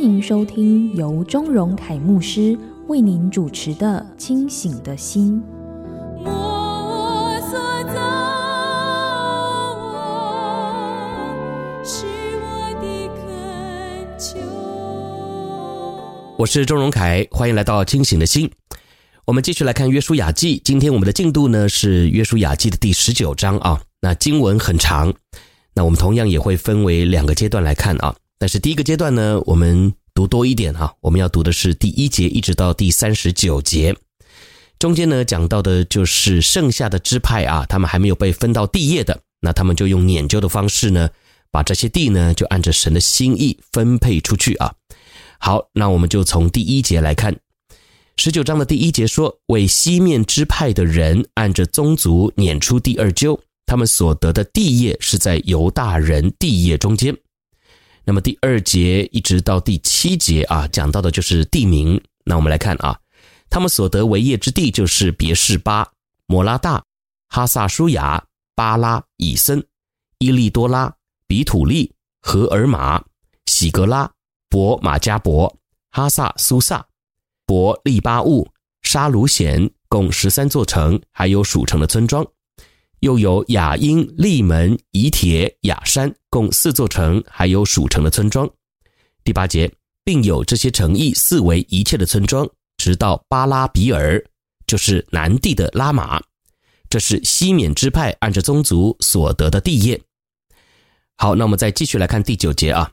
欢迎收听由钟荣凯牧师为您主持的《清醒的心》。我是钟荣凯，欢迎来到清醒的心。我们继续来看《约书亚记》，今天我们的进度呢是《约书亚记》的第十九章啊。那经文很长，那我们同样也会分为两个阶段来看啊。但是第一个阶段呢，我们读多一点哈，我们要读的是第一节一直到第三十九节。中间呢讲到的就是剩下的支派啊，他们还没有被分到地业的，那他们就用拈阄的方式呢，把这些地呢就按着神的心意分配出去啊。好，那我们就从第一节来看，十九章的第一节说：“为西面支派的人按着宗族撵出第二阄，他们所得的地业是在犹大人地业中间。”那么第二节一直到第七节啊，讲到的就是地名。那我们来看啊，他们所得为业之地就是别是巴、摩拉大、哈萨舒雅、巴拉、以森、伊利多拉、比土利、荷尔玛、喜格拉。伯马加伯、哈萨苏萨、伯利巴物、沙鲁显，共十三座城，还有属城的村庄；又有雅音、利门、以铁、雅山，共四座城，还有属城的村庄。第八节，并有这些城邑四围一切的村庄，直到巴拉比尔，就是南地的拉玛。这是西缅支派按着宗族所得的地业。好，那我们再继续来看第九节啊。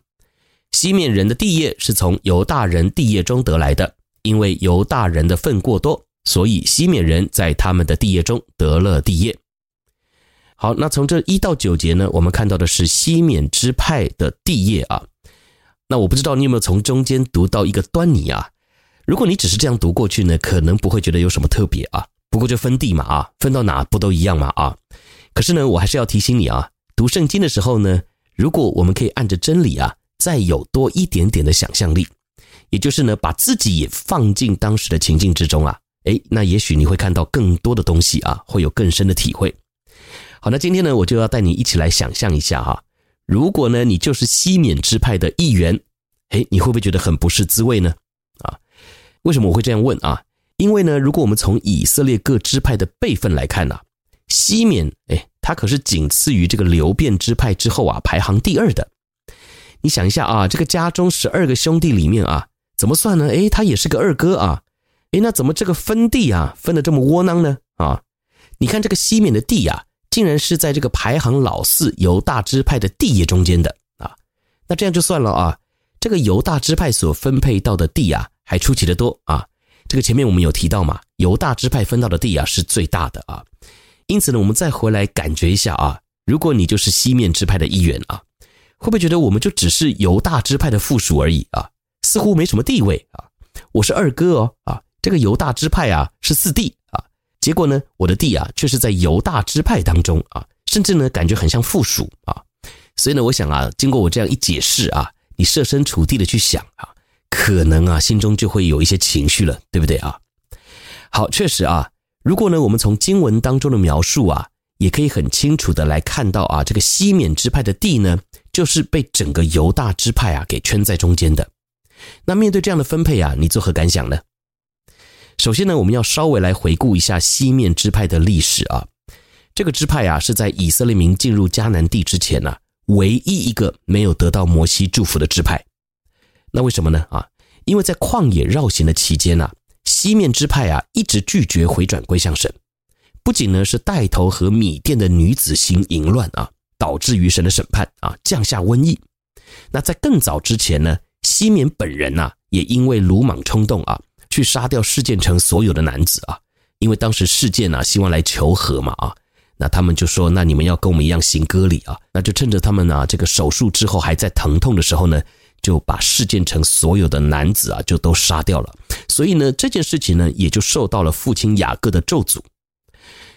西面人的地业是从犹大人地业中得来的，因为犹大人的份过多，所以西面人在他们的地业中得了地业。好，那从这一到九节呢，我们看到的是西缅支派的地业啊。那我不知道你有没有从中间读到一个端倪啊？如果你只是这样读过去呢，可能不会觉得有什么特别啊。不过就分地嘛啊，分到哪不都一样嘛啊？可是呢，我还是要提醒你啊，读圣经的时候呢，如果我们可以按着真理啊。再有多一点点的想象力，也就是呢，把自己也放进当时的情境之中啊，诶，那也许你会看到更多的东西啊，会有更深的体会。好，那今天呢，我就要带你一起来想象一下哈，如果呢，你就是西缅支派的一员，诶，你会不会觉得很不是滋味呢？啊，为什么我会这样问啊？因为呢，如果我们从以色列各支派的辈分来看呢，西缅，诶，他可是仅次于这个流便支派之后啊，排行第二的。你想一下啊，这个家中十二个兄弟里面啊，怎么算呢？诶，他也是个二哥啊。诶，那怎么这个分地啊，分的这么窝囊呢？啊，你看这个西缅的地啊，竟然是在这个排行老四犹大支派的地业中间的啊。那这样就算了啊，这个犹大支派所分配到的地啊，还出奇的多啊。这个前面我们有提到嘛，犹大支派分到的地啊是最大的啊。因此呢，我们再回来感觉一下啊，如果你就是西面支派的一员啊。会不会觉得我们就只是犹大支派的附属而已啊？似乎没什么地位啊。我是二哥哦啊，这个犹大支派啊是四弟，结果呢，我的地啊却是在犹大支派当中啊，甚至呢感觉很像附属啊。所以呢，我想啊，经过我这样一解释啊，你设身处地的去想啊，可能啊心中就会有一些情绪了，对不对啊？好，确实啊，如果呢我们从经文当中的描述啊，也可以很清楚的来看到啊，这个西缅支派的地呢。就是被整个犹大支派啊给圈在中间的。那面对这样的分配啊，你作何感想呢？首先呢，我们要稍微来回顾一下西面支派的历史啊。这个支派啊，是在以色列民进入迦南地之前啊，唯一一个没有得到摩西祝福的支派。那为什么呢？啊，因为在旷野绕行的期间啊，西面支派啊一直拒绝回转归向神，不仅呢是带头和米甸的女子行淫乱啊。导致于神的审判啊，降下瘟疫。那在更早之前呢，西缅本人呐、啊，也因为鲁莽冲动啊，去杀掉示剑城所有的男子啊。因为当时示剑呐，希望来求和嘛啊。那他们就说：“那你们要跟我们一样行割礼啊？”那就趁着他们啊这个手术之后还在疼痛的时候呢，就把示剑城所有的男子啊就都杀掉了。所以呢，这件事情呢也就受到了父亲雅各的咒诅。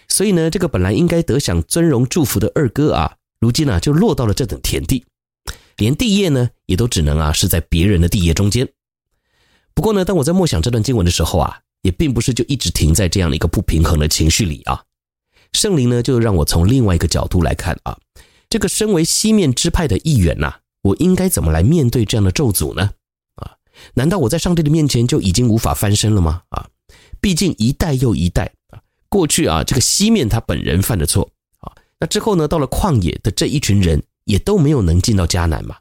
所以呢，这个本来应该得享尊荣祝福的二哥啊，如今呢就落到了这等田地，连地业呢也都只能啊是在别人的地业中间。不过呢，当我在默想这段经文的时候啊，也并不是就一直停在这样的一个不平衡的情绪里啊。圣灵呢，就让我从另外一个角度来看啊，这个身为西面支派的一员呐，我应该怎么来面对这样的咒诅呢？啊，难道我在上帝的面前就已经无法翻身了吗？啊，毕竟一代又一代啊，过去啊，这个西面他本人犯的错啊，那之后呢，到了旷野的这一群人也都没有能进到迦南嘛。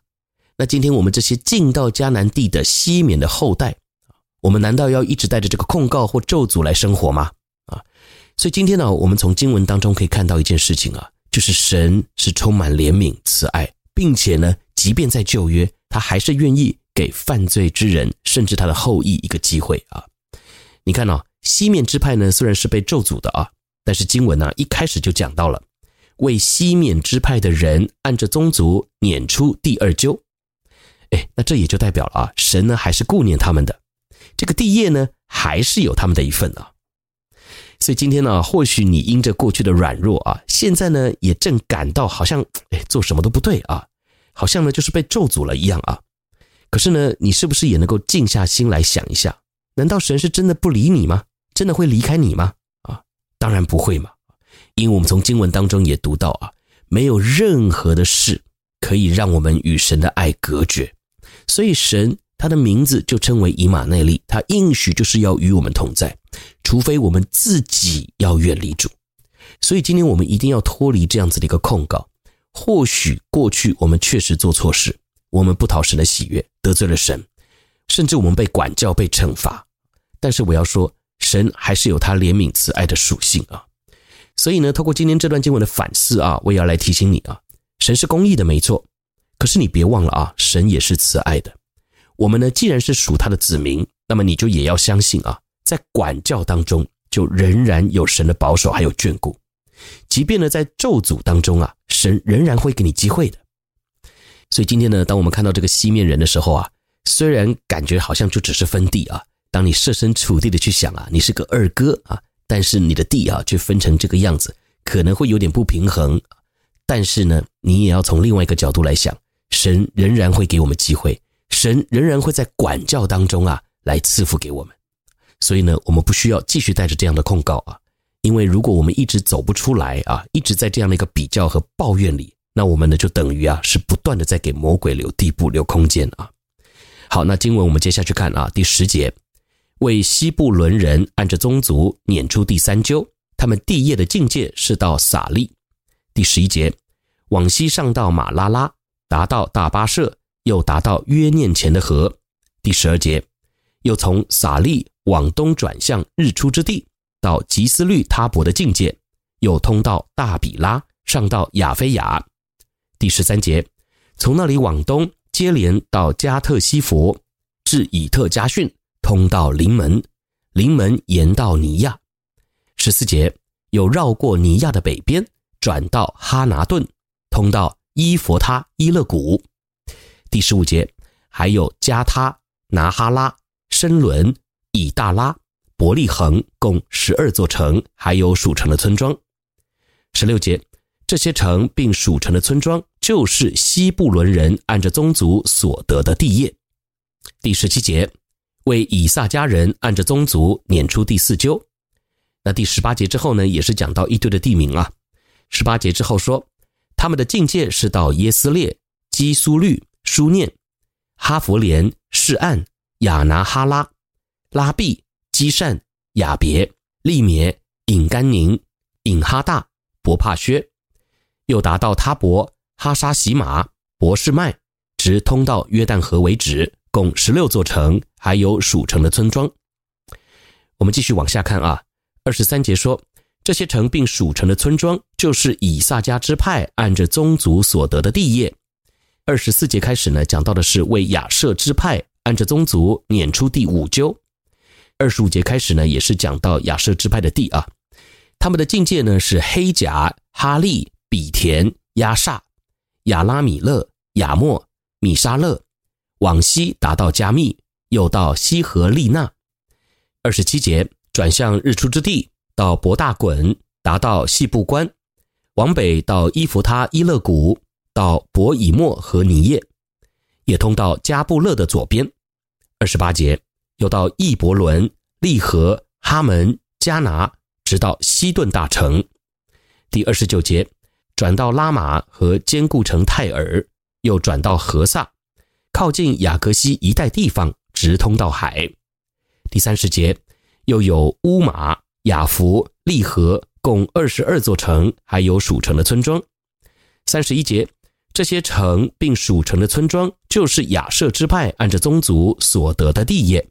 那今天我们这些进到迦南地的西面的后代，我们难道要一直带着这个控告或咒诅来生活吗？啊，所以今天呢，我们从经文当中可以看到一件事情啊，就是神是充满怜悯、慈爱，并且呢，即便在旧约，他还是愿意给犯罪之人，甚至他的后裔一个机会啊。你看哦，西面支派呢，虽然是被咒诅的啊，但是经文呢，一开始就讲到了，为西面支派的人按着宗族撵出第二阄。哎，那这也就代表了啊，神呢还是顾念他们的，这个地业呢还是有他们的一份啊。所以今天呢，或许你因着过去的软弱啊，现在呢也正感到好像哎做什么都不对啊，好像呢就是被咒诅了一样啊。可是呢，你是不是也能够静下心来想一下？难道神是真的不理你吗？真的会离开你吗？啊，当然不会嘛，因为我们从经文当中也读到啊，没有任何的事可以让我们与神的爱隔绝。所以神他的名字就称为以马内利，他应许就是要与我们同在，除非我们自己要远离主。所以今天我们一定要脱离这样子的一个控告。或许过去我们确实做错事，我们不讨神的喜悦，得罪了神，甚至我们被管教、被惩罚。但是我要说，神还是有他怜悯慈爱的属性啊。所以呢，透过今天这段经文的反思啊，我也要来提醒你啊，神是公义的，没错。可是你别忘了啊，神也是慈爱的。我们呢，既然是属他的子民，那么你就也要相信啊，在管教当中，就仍然有神的保守还有眷顾。即便呢，在咒诅当中啊，神仍然会给你机会的。所以今天呢，当我们看到这个西面人的时候啊，虽然感觉好像就只是分地啊，当你设身处地的去想啊，你是个二哥啊，但是你的地啊却分成这个样子，可能会有点不平衡。但是呢，你也要从另外一个角度来想。神仍然会给我们机会，神仍然会在管教当中啊来赐福给我们，所以呢，我们不需要继续带着这样的控告啊，因为如果我们一直走不出来啊，一直在这样的一个比较和抱怨里，那我们呢就等于啊是不断的在给魔鬼留地步、留空间啊。好，那经文我们接下去看啊，第十节，为西布伦人按着宗族撵出第三阄，他们地业的境界是到撒利。第十一节，往西上到马拉拉。达到大巴设，又达到约念前的河。第十二节，又从撒利往东转向日出之地，到吉斯律他伯的境界，又通到大比拉，上到亚非亚。第十三节，从那里往东接连到加特西弗，至以特加逊，通到临门，临门延到尼亚。十四节，又绕过尼亚的北边，转到哈拿顿，通到。伊佛他、伊勒谷，第十五节，还有加他、拿哈拉、申伦、以大拉、伯利恒，共十二座城，还有属城的村庄。十六节，这些城并属城的村庄，就是西布伦人按着宗族所得的地业。第十七节，为以萨迦人按着宗族撵出第四阄。那第十八节之后呢，也是讲到一堆的地名啊。十八节之后说。他们的境界是到耶斯列、基苏律、书念、哈佛连、示按、亚拿哈拉、拉毕、基善、亚别、利篾、隐甘宁、隐哈大、伯帕薛，又达到他伯、哈沙喜马、博士麦，直通到约旦河为止，共十六座城，还有属城的村庄。我们继续往下看啊，二十三节说。这些城并属城的村庄，就是以萨迦支派按着宗族所得的地业。二十四节开始呢，讲到的是为亚设支派按着宗族撵出第五阄。二十五节开始呢，也是讲到亚设支派的地啊。他们的境界呢是黑甲、哈利、比田、亚萨、亚拉米勒、亚末、米沙勒，往西达到加密，又到西和利纳。二十七节转向日出之地，到博大滚，达到细布关，往北到伊弗他伊勒谷，到伯以莫和尼叶，也通到加布勒的左边。二十八节又到易伯伦、利和、哈门、加拿，直到西顿大城。第二十九节转到拉玛和坚固城泰尔，又转到何萨，靠近雅各西一带地方，直通到海。第三十节，又有乌马、雅弗、利和，共二十二座城，还有属城的村庄。三十一节，这些城并属城的村庄，就是亚设支派按着宗族所得的地业。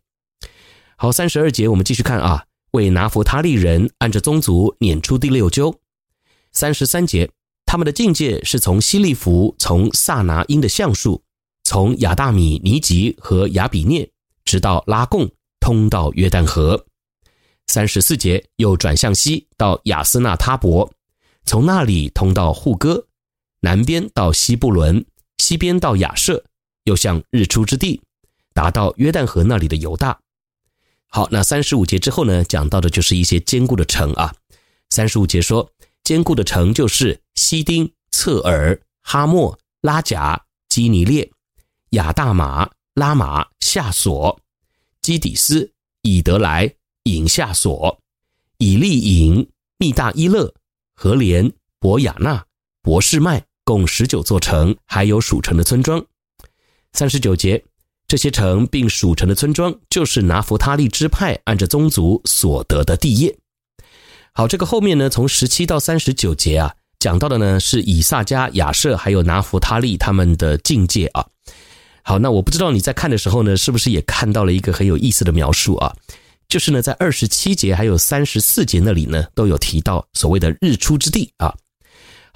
好，三十二节，我们继续看啊，为拿弗他利人按着宗族撵出第六阄。三十三节，他们的境界是从希利弗，从撒拿因的橡树，从亚大米尼吉和亚比涅，直到拉贡。通到约旦河，三十四节又转向西到亚斯纳他伯，从那里通到户哥，南边到西布伦，西边到亚设，又向日出之地，达到约旦河那里的犹大。好，那三十五节之后呢，讲到的就是一些坚固的城啊。三十五节说，坚固的城就是西丁、侧耳、哈莫、拉贾、基尼列、亚大马、拉马、夏索。基底斯、以德来、隐夏索、以利隐、密大伊勒、何连、伯亚纳、博士麦，共十九座城，还有属城的村庄。三十九节，这些城并属城的村庄，就是拿弗他利支派按着宗族所得的地业。好，这个后面呢，从十七到三十九节啊，讲到的呢是以萨迦、亚设还有拿弗他利他们的境界啊。好，那我不知道你在看的时候呢，是不是也看到了一个很有意思的描述啊？就是呢，在二十七节还有三十四节那里呢，都有提到所谓的日出之地啊。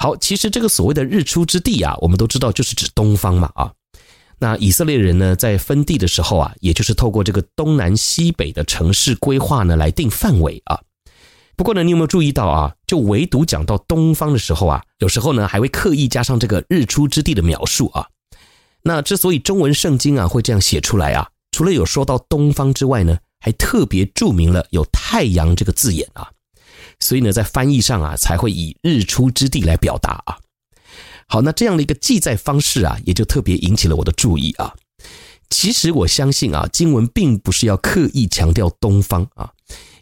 好，其实这个所谓的日出之地啊，我们都知道就是指东方嘛啊。那以色列人呢，在分地的时候啊，也就是透过这个东南西北的城市规划呢，来定范围啊。不过呢，你有没有注意到啊？就唯独讲到东方的时候啊，有时候呢，还会刻意加上这个日出之地的描述啊。那之所以中文圣经啊会这样写出来啊，除了有说到东方之外呢，还特别注明了有太阳这个字眼啊，所以呢，在翻译上啊才会以日出之地来表达啊。好，那这样的一个记载方式啊，也就特别引起了我的注意啊。其实我相信啊，经文并不是要刻意强调东方啊，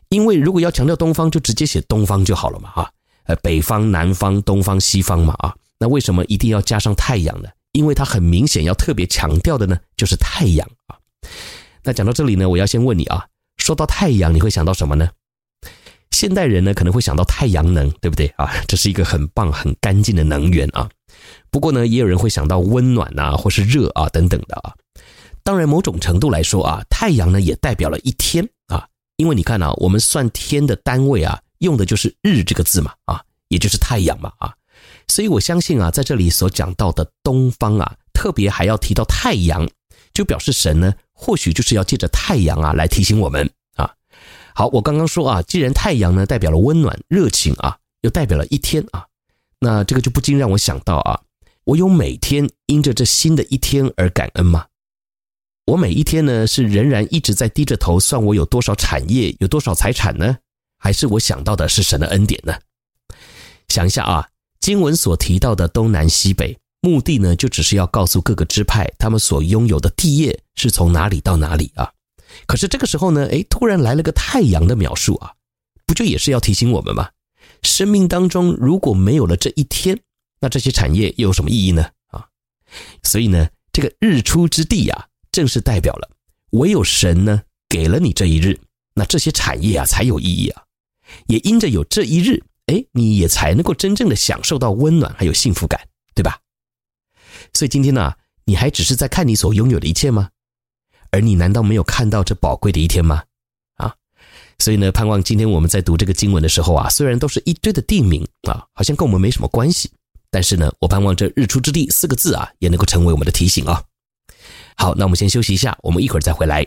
因为如果要强调东方，就直接写东方就好了嘛啊，呃，北方、南方、东方、西方嘛啊，那为什么一定要加上太阳呢？因为它很明显要特别强调的呢，就是太阳啊。那讲到这里呢，我要先问你啊，说到太阳，你会想到什么呢？现代人呢可能会想到太阳能，对不对啊？这是一个很棒、很干净的能源啊。不过呢，也有人会想到温暖啊，或是热啊等等的啊。当然，某种程度来说啊，太阳呢也代表了一天啊，因为你看啊，我们算天的单位啊，用的就是日这个字嘛啊，也就是太阳嘛啊。所以我相信啊，在这里所讲到的东方啊，特别还要提到太阳，就表示神呢，或许就是要借着太阳啊来提醒我们。好，我刚刚说啊，既然太阳呢代表了温暖、热情啊，又代表了一天啊，那这个就不禁让我想到啊，我有每天因着这新的一天而感恩吗？我每一天呢是仍然一直在低着头算我有多少产业、有多少财产呢？还是我想到的是神的恩典呢？想一下啊。经文所提到的东南西北，目的呢，就只是要告诉各个支派，他们所拥有的地业是从哪里到哪里啊。可是这个时候呢，诶，突然来了个太阳的描述啊，不就也是要提醒我们吗？生命当中如果没有了这一天，那这些产业又有什么意义呢？啊，所以呢，这个日出之地啊，正是代表了唯有神呢给了你这一日，那这些产业啊才有意义啊。也因着有这一日。哎，你也才能够真正的享受到温暖还有幸福感，对吧？所以今天呢，你还只是在看你所拥有的一切吗？而你难道没有看到这宝贵的一天吗？啊，所以呢，盼望今天我们在读这个经文的时候啊，虽然都是一堆的地名啊，好像跟我们没什么关系，但是呢，我盼望这“日出之地”四个字啊，也能够成为我们的提醒啊。好，那我们先休息一下，我们一会儿再回来。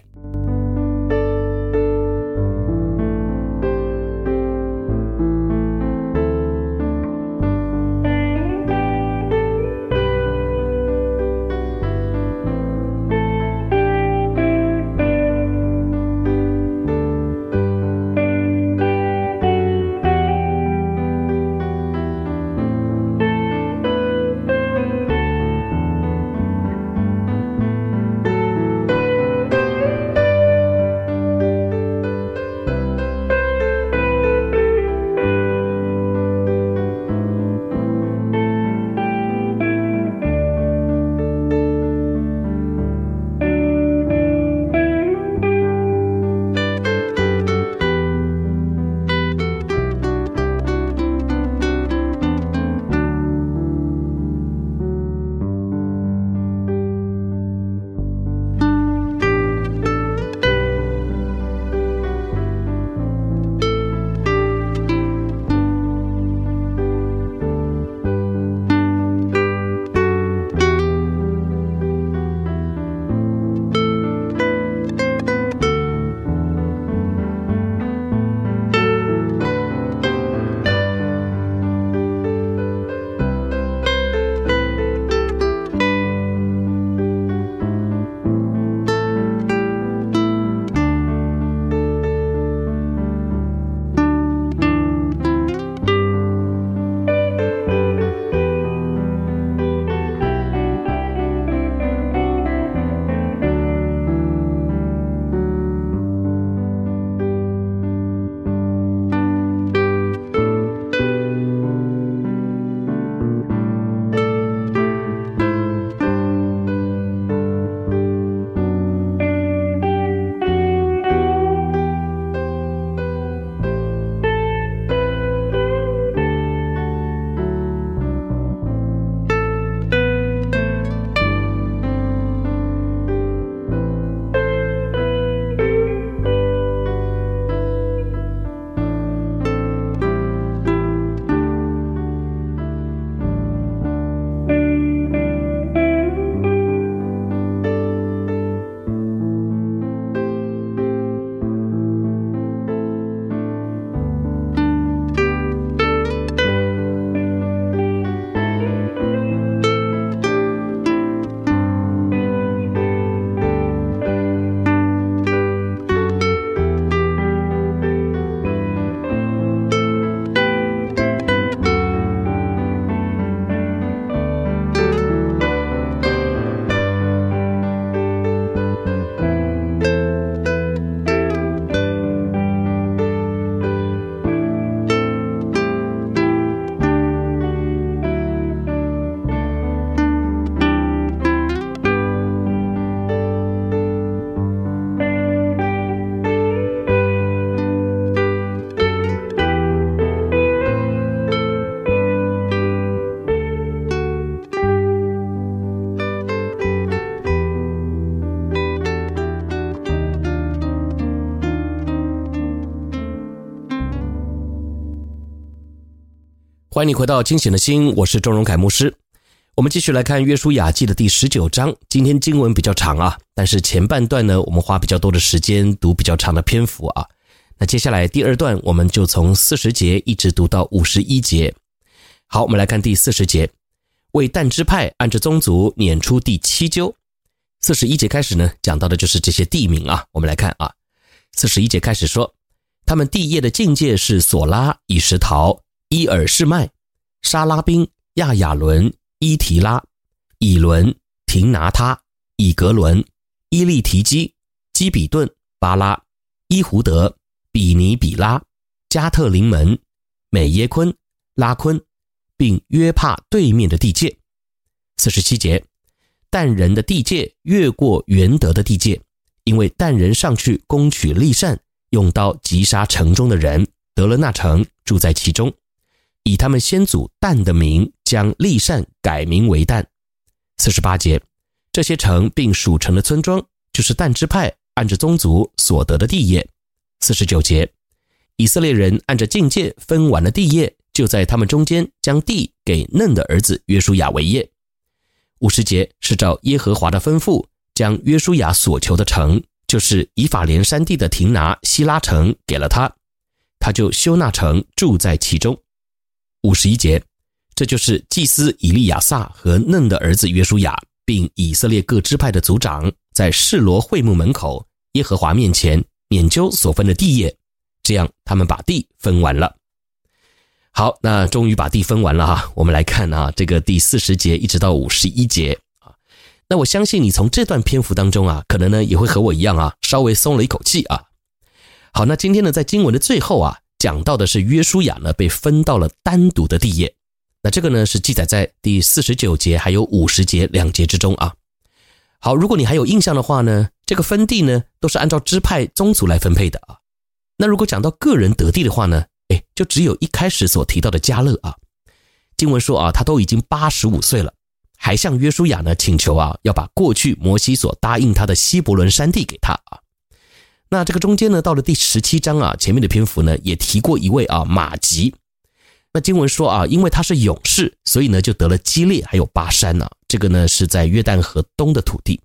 欢迎你回到清醒的心，我是钟荣凯牧师。我们继续来看《约书亚记》的第十九章。今天经文比较长啊，但是前半段呢，我们花比较多的时间读比较长的篇幅啊。那接下来第二段，我们就从四十节一直读到五十一节。好，我们来看第四十节，为但支派按着宗族撵出第七阄。四十一节开始呢，讲到的就是这些地名啊。我们来看啊，四十一节开始说，他们地业的境界是索拉、以实陶、伊尔士麦、沙拉宾、亚亚伦。伊提拉、以伦、廷拿他、以格伦、伊利提基、基比顿、巴拉、伊胡德、比尼比拉、加特林门、美耶昆、拉昆，并约帕对面的地界。四十七节，但人的地界越过元德的地界，因为但人上去攻取利善，用刀击杀城中的人，得了那城，住在其中。以他们先祖但的名，将利善改名为但。四十八节，这些城并属城的村庄，就是但支派按着宗族所得的地业。四十九节，以色列人按着境界分完了地业，就在他们中间将地给嫩的儿子约书亚为业。五十节是照耶和华的吩咐，将约书亚所求的城，就是以法莲山地的亭拿希拉城给了他，他就修那城，住在其中。五十一节，这就是祭司以利亚撒和嫩的儿子约书亚，并以色列各支派的族长，在示罗会幕门口耶和华面前免究所分的地业，这样他们把地分完了。好，那终于把地分完了哈。我们来看啊，这个第四十节一直到五十一节啊，那我相信你从这段篇幅当中啊，可能呢也会和我一样啊，稍微松了一口气啊。好，那今天呢，在经文的最后啊。讲到的是约书亚呢被分到了单独的地业，那这个呢是记载在第四十九节还有五十节两节之中啊。好，如果你还有印象的话呢，这个分地呢都是按照支派宗族来分配的啊。那如果讲到个人得地的话呢，哎，就只有一开始所提到的迦勒啊。经文说啊，他都已经八十五岁了，还向约书亚呢请求啊，要把过去摩西所答应他的希伯伦山地给他啊。那这个中间呢，到了第十七章啊，前面的篇幅呢也提过一位啊马吉。那经文说啊，因为他是勇士，所以呢就得了基列还有巴山呢、这个呢是在约旦河东的土地。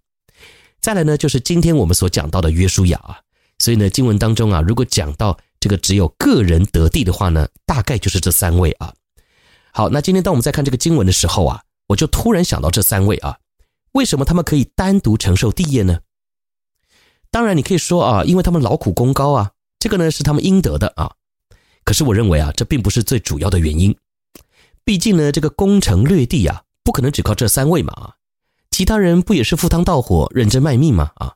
再来呢就是今天我们所讲到的约书亚啊。所以呢经文当中啊，如果讲到这个只有个人得地的话呢，大概就是这三位啊。好，那今天当我们在看这个经文的时候啊，我就突然想到这三位啊，为什么他们可以单独承受地业呢？当然，你可以说啊，因为他们劳苦功高啊，这个呢是他们应得的啊。可是我认为啊，这并不是最主要的原因。毕竟呢，这个攻城略地啊，不可能只靠这三位嘛啊。其他人不也是赴汤蹈火、认真卖命吗啊？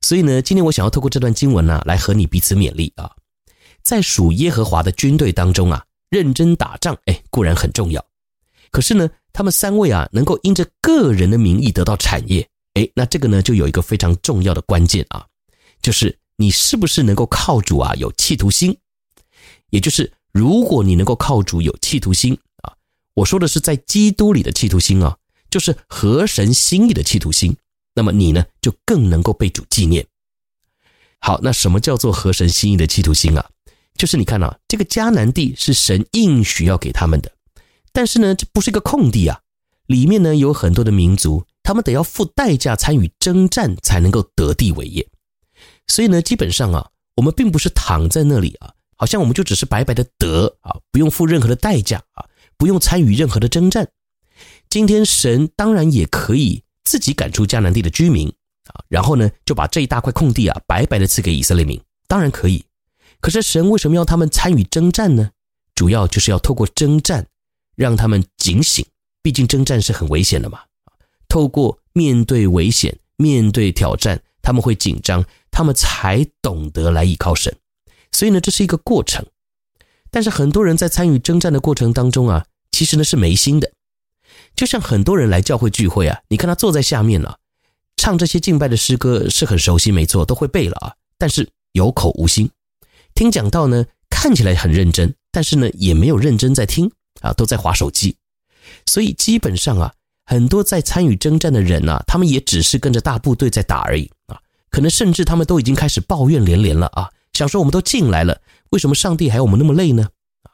所以呢，今天我想要透过这段经文呢，来和你彼此勉励啊。在属耶和华的军队当中啊，认真打仗，哎，固然很重要。可是呢，他们三位啊，能够因着个人的名义得到产业。哎，那这个呢，就有一个非常重要的关键啊，就是你是不是能够靠主啊有企图心？也就是如果你能够靠主有企图心啊，我说的是在基督里的企图心啊，就是合神心意的企图心，那么你呢就更能够被主纪念。好，那什么叫做合神心意的企图心啊？就是你看啊，这个迦南地是神应许要给他们的，但是呢，这不是一个空地啊，里面呢有很多的民族。他们得要付代价参与征战才能够得地为业，所以呢，基本上啊，我们并不是躺在那里啊，好像我们就只是白白的得啊，不用付任何的代价啊，不用参与任何的征战。今天神当然也可以自己赶出迦南地的居民啊，然后呢，就把这一大块空地啊，白白的赐给以色列民，当然可以。可是神为什么要他们参与征战呢？主要就是要透过征战让他们警醒，毕竟征战是很危险的嘛。透过面对危险、面对挑战，他们会紧张，他们才懂得来依靠神。所以呢，这是一个过程。但是很多人在参与征战的过程当中啊，其实呢是没心的。就像很多人来教会聚会啊，你看他坐在下面了，唱这些敬拜的诗歌是很熟悉，没错，都会背了啊。但是有口无心，听讲道呢，看起来很认真，但是呢也没有认真在听啊，都在划手机。所以基本上啊。很多在参与征战的人呐，他们也只是跟着大部队在打而已啊，可能甚至他们都已经开始抱怨连连了啊，想说我们都进来了，为什么上帝还要我们那么累呢？啊，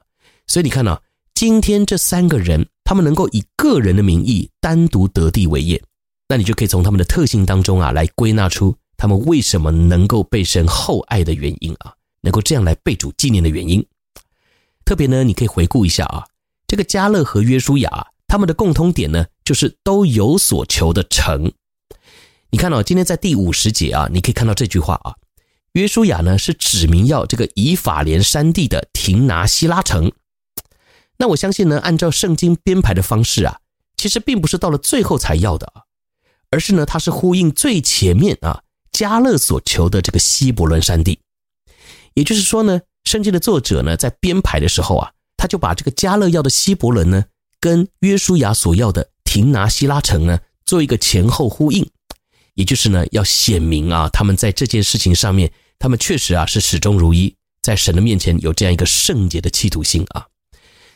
所以你看呢，今天这三个人，他们能够以个人的名义单独得地为业，那你就可以从他们的特性当中啊，来归纳出他们为什么能够被神厚爱的原因啊，能够这样来被主纪念的原因。特别呢，你可以回顾一下啊，这个加勒和约书亚，他们的共通点呢，就是都有所求的成。你看哦，今天在第五十节啊，你可以看到这句话啊，约书亚呢是指明要这个以法莲山地的亭拿西拉城。那我相信呢，按照圣经编排的方式啊，其实并不是到了最后才要的啊，而是呢，它是呼应最前面啊加勒所求的这个希伯伦山地。也就是说呢，圣经的作者呢在编排的时候啊，他就把这个加勒要的希伯伦呢，跟约书亚所要的亭拿希拉城呢，做一个前后呼应。也就是呢，要显明啊，他们在这件事情上面，他们确实啊是始终如一，在神的面前有这样一个圣洁的企图心啊。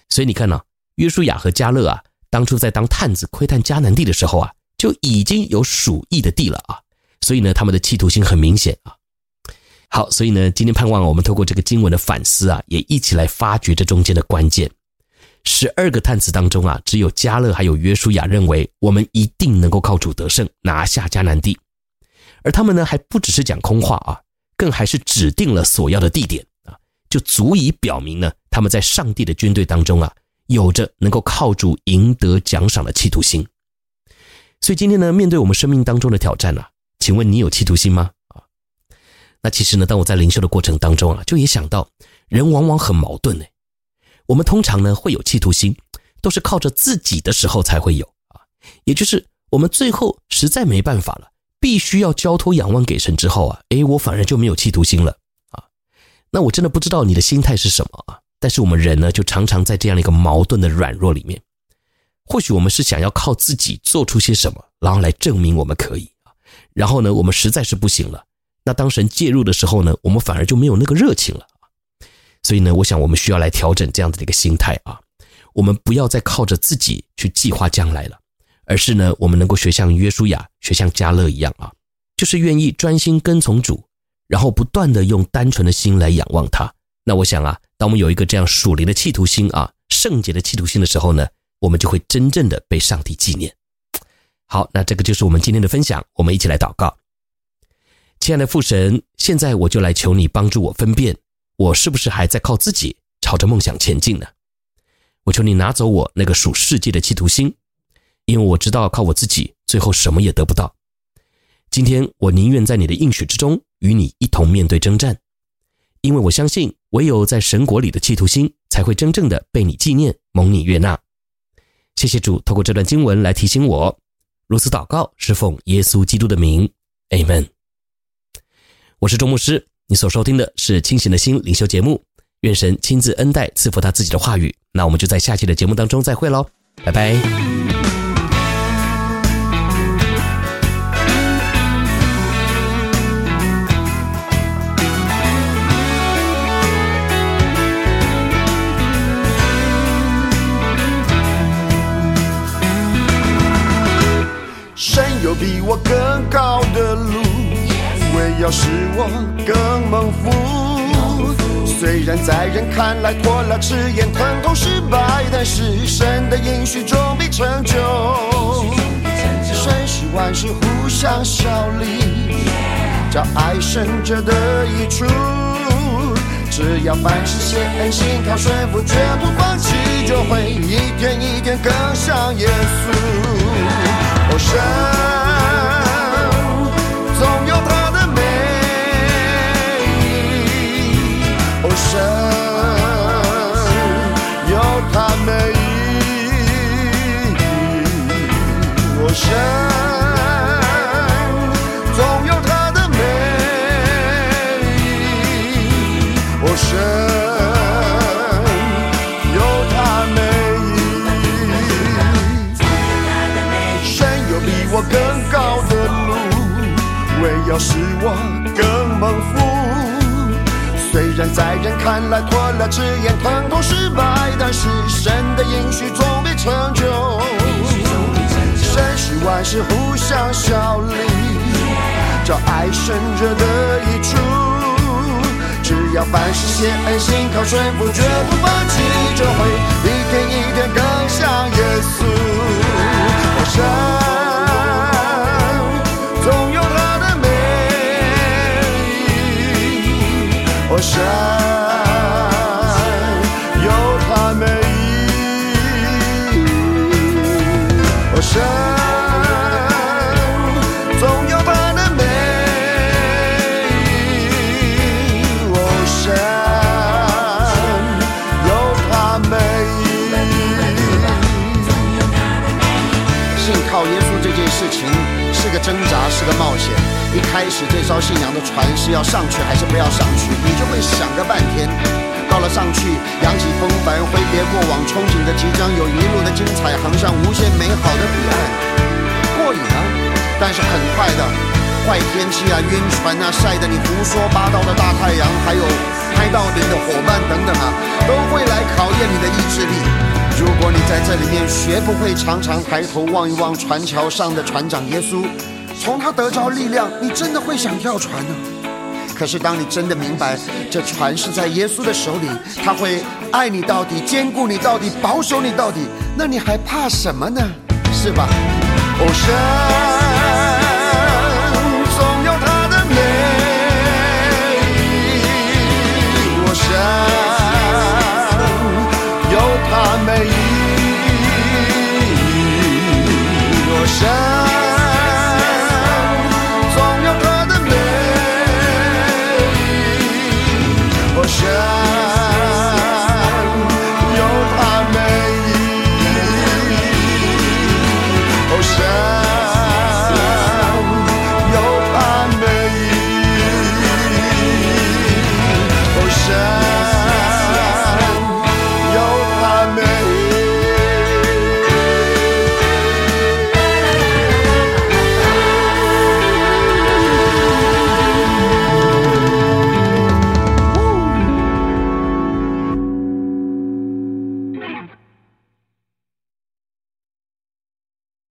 所以你看呢，约书亚和迦勒啊，当初在当探子窥探迦南地的时候啊，就已经有属意的地了啊。所以呢，他们的企图心很明显啊。好，所以呢，今天盼望我们透过这个经文的反思啊，也一起来发掘这中间的关键。十二个探子当中啊，只有加勒还有约书亚认为我们一定能够靠主得胜，拿下迦南地，而他们呢，还不只是讲空话啊，更还是指定了所要的地点啊，就足以表明呢，他们在上帝的军队当中啊，有着能够靠主赢得奖赏的企图心。所以今天呢，面对我们生命当中的挑战啊，请问你有企图心吗？啊，那其实呢，当我在灵修的过程当中啊，就也想到，人往往很矛盾呢。我们通常呢会有企图心，都是靠着自己的时候才会有啊，也就是我们最后实在没办法了，必须要交托仰望给神之后啊，诶，我反而就没有企图心了啊。那我真的不知道你的心态是什么啊。但是我们人呢，就常常在这样的一个矛盾的软弱里面，或许我们是想要靠自己做出些什么，然后来证明我们可以啊。然后呢，我们实在是不行了，那当神介入的时候呢，我们反而就没有那个热情了。所以呢，我想我们需要来调整这样子的一个心态啊，我们不要再靠着自己去计划将来了，而是呢，我们能够学像约书亚、学像迦勒一样啊，就是愿意专心跟从主，然后不断的用单纯的心来仰望他。那我想啊，当我们有一个这样属灵的企图心啊，圣洁的企图心的时候呢，我们就会真正的被上帝纪念。好，那这个就是我们今天的分享，我们一起来祷告。亲爱的父神，现在我就来求你帮助我分辨。我是不是还在靠自己朝着梦想前进呢？我求你拿走我那个属世界的企图心，因为我知道靠我自己最后什么也得不到。今天我宁愿在你的应许之中与你一同面对征战，因为我相信唯有在神国里的企图心才会真正的被你纪念、蒙你悦纳。谢谢主，透过这段经文来提醒我，如此祷告是奉耶稣基督的名，Amen。我是周牧师。你所收听的是清醒的心灵修节目，愿神亲自恩待赐福他自己的话语。那我们就在下期的节目当中再会喽，拜拜。神有比我更高。要使我更猛夫，虽然在人看来拖拉迟延、疼痛失败，但是神的应许终必成就。神使万事互相效力，叫爱神者得益处。只要凡事谢恩、信靠、顺服，绝不放弃，就会一天一天更像耶稣。哦，神神有他美意，我神总有他的美意，我神有他美意，神有比我更高的路，为要使我更蒙福。然在人看来拖拉迟延、疼痛失败，但是神的应许总必成就。神使万事互相效力，叫爱神者得益处。只要凡事谢恩、心靠、顺服，绝不放弃，就会一天。一天更像耶稣。我神意，挣扎，是个冒险。一开始这艘信仰的船是要上去还是不要上去，你就会想个半天。到了上去，扬起风帆，挥别过往，憧憬着即将有一路的精彩，航向无限美好的彼岸，过瘾啊！但是很快的，坏天气啊，晕船啊，晒得你胡说八道的大太阳，还有拍到顶的伙伴等等啊，都会来考验你的意志力。如果你在这里面学不会常常抬头望一望船桥上的船长耶稣，从他得着力量，你真的会想跳船呢、可是当你真的明白这船是在耶稣的手里，他会爱你到底，坚固你到底，保守你到底，那你还怕什么呢？是吧？哦，神。